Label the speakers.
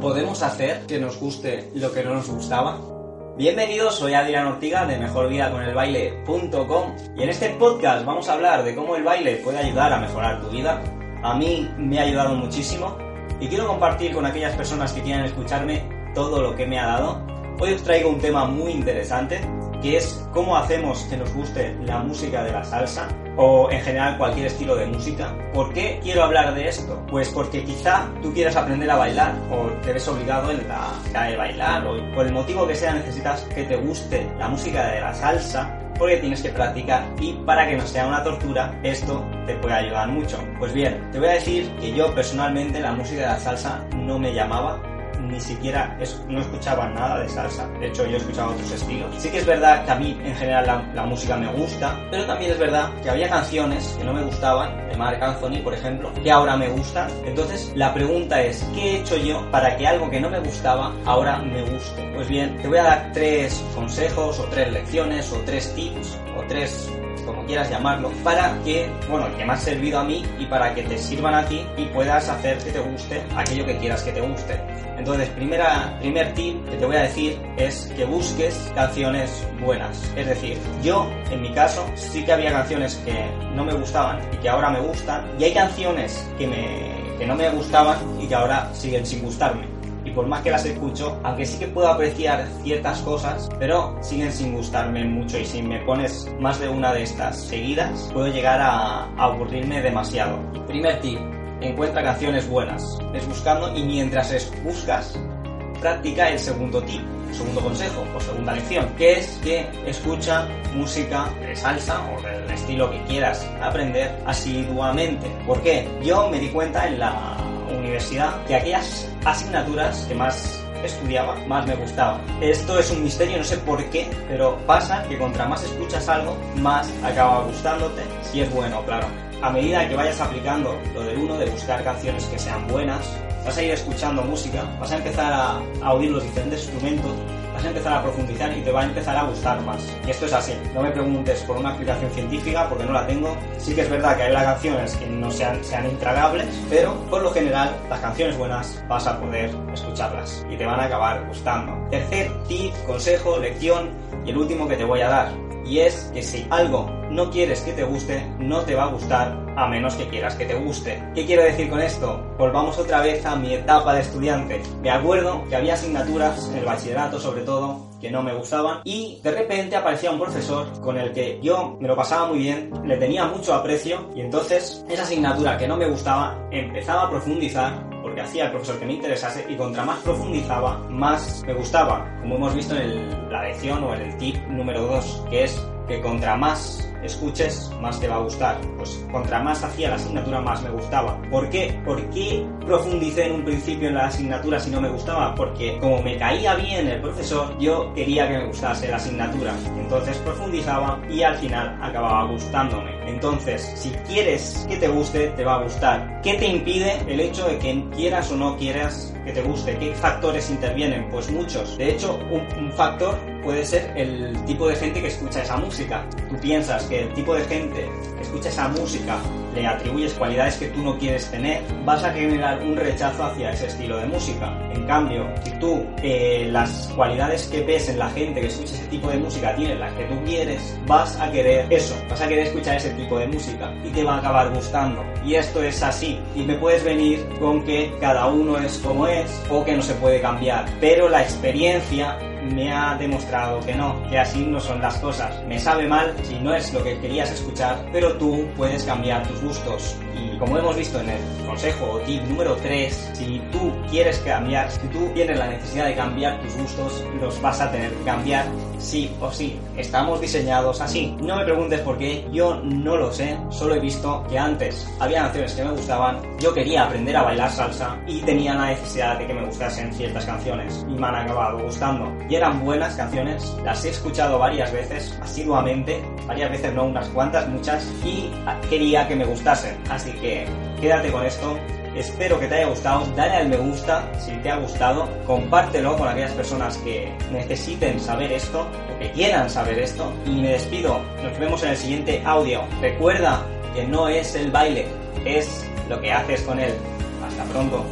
Speaker 1: ¿Podemos hacer que nos guste lo que no nos gustaba? Bienvenidos, soy Adrián Ortiga de mejorvidaconelbaile.com y en este podcast vamos a hablar de cómo el baile puede ayudar a mejorar tu vida. A mí me ha ayudado muchísimo y quiero compartir con aquellas personas que quieran escucharme todo lo que me ha dado. Hoy os traigo un tema muy interesante que es cómo hacemos que nos guste la música de la salsa o en general cualquier estilo de música. ¿Por qué quiero hablar de esto? Pues porque quizá tú quieras aprender a bailar o te ves obligado en bailar o por el motivo que sea necesitas que te guste la música de la salsa porque tienes que practicar y para que no sea una tortura esto te puede ayudar mucho. Pues bien, te voy a decir que yo personalmente la música de la salsa no me llamaba ni siquiera no escuchaba nada de salsa. De hecho, yo escuchaba otros estilos. Sí que es verdad que a mí en general la, música me gusta, pero también es verdad que había canciones que no me gustaban, de Mark Anthony, por ejemplo, que ahora me gustan. Entonces, la pregunta es, ¿qué he hecho yo para que algo que no me gustaba ahora me guste? Pues bien, te voy a dar tres consejos o tres lecciones o tres tips o tres como quieras llamarlo, para que, bueno, que me ha servido a mí y para que te sirvan a ti y puedas hacer que te guste aquello que quieras que te guste. Entonces, primera, primer tip que te voy a decir es que busques canciones buenas. Es decir, yo, en mi caso, sí que había canciones que no me gustaban y que ahora me gustan, y hay canciones que, me, que no me gustaban y que ahora siguen sin gustarme por más que las escucho, aunque sí que puedo apreciar ciertas cosas, pero siguen sin gustarme mucho y si me pones más de una de estas seguidas, puedo llegar a, aburrirme demasiado. Primer tip, encuentra canciones buenas. Es buscando y mientras es buscas, practica el segundo tip, el segundo consejo o segunda lección, que es que escucha música de salsa o del estilo que quieras aprender asiduamente. ¿Por qué? Yo me di cuenta en la universidad que aquellas asignaturas que más estudiaba, más me gustaba. Esto es un misterio, no sé por qué, pero pasa que contra más escuchas algo, más acaba gustándote, si es bueno, claro. A medida que vayas aplicando lo del uno, de buscar canciones que sean buenas, vas a ir escuchando música, vas a empezar a, a oír los diferentes instrumentos vas a empezar a profundizar y te va a empezar a gustar más. Y esto es así. No me preguntes por una explicación científica porque no la tengo. Sí que es verdad que hay las canciones que no sean, sean intragables, pero por lo general las canciones buenas vas a poder escucharlas y te van a acabar gustando. Tercer tip, consejo, lección y el último que te voy a dar. Y es que si algo no quieres que te guste, no te va a gustar a menos que quieras que te guste. ¿Qué quiero decir con esto? Volvamos otra vez a mi etapa de estudiante. Me acuerdo que había asignaturas, en el bachillerato sobre todo, que no me gustaban y de repente aparecía un profesor con el que yo me lo pasaba muy bien, le tenía mucho aprecio y entonces esa asignatura que no me gustaba empezaba a profundizar porque hacía el profesor que me interesase y contra más profundizaba, más me gustaba, como hemos visto en la lección o en el tip número 2, que es que contra más escuches, más te va a gustar. Pues contra más hacía la asignatura, más me gustaba. ¿Por qué? ¿Por qué profundicé en un principio en la asignatura si no me gustaba? Porque como me caía bien el profesor, yo quería que me gustase la asignatura. Entonces profundizaba y al final acababa gustándome. Entonces, si quieres que te guste, te va a gustar. ¿Qué te impide el hecho de que quieras o no quieras que te guste? ¿Qué factores intervienen? Pues muchos. De hecho, un, factor puede ser el tipo de gente que escucha esa música. Tú piensas que el tipo de gente que escucha esa música le atribuyes cualidades que tú no quieres tener, vas a generar un rechazo hacia ese estilo de música. En cambio, si tú eh, las cualidades que ves en la gente que escucha ese tipo de música tienes las que tú quieres, vas a querer eso, vas a querer escuchar ese tipo de música y te va a acabar gustando. Y esto es así. Y me puedes venir con que cada uno es como es o que no se puede cambiar. Pero la experiencia me ha demostrado que no, que así no son las cosas. Me sabe mal si no es lo que querías escuchar, pero tú puedes cambiar tus gustos. Y como hemos visto en el consejo o tip número 3, si tú quieres cambiar, si tú tienes la necesidad de cambiar tus gustos, los vas a tener que cambiar sí o sí. Estamos diseñados así. No me preguntes por qué, yo no lo sé, solo he visto que antes había canciones que me gustaban, yo quería aprender a bailar salsa y tenía la necesidad de que me gustasen ciertas canciones y me han acabado gustando. Y eran buenas canciones, las he escuchado varias veces, asiduamente, varias veces no unas cuantas, muchas, y quería que me gustasen. Así que quédate con esto Espero que te haya gustado, dale al me gusta si te ha gustado, compártelo con aquellas personas que necesiten saber esto o que quieran saber esto y me despido, nos vemos en el siguiente audio. Recuerda que no es el baile, es lo que haces con él. Hasta pronto.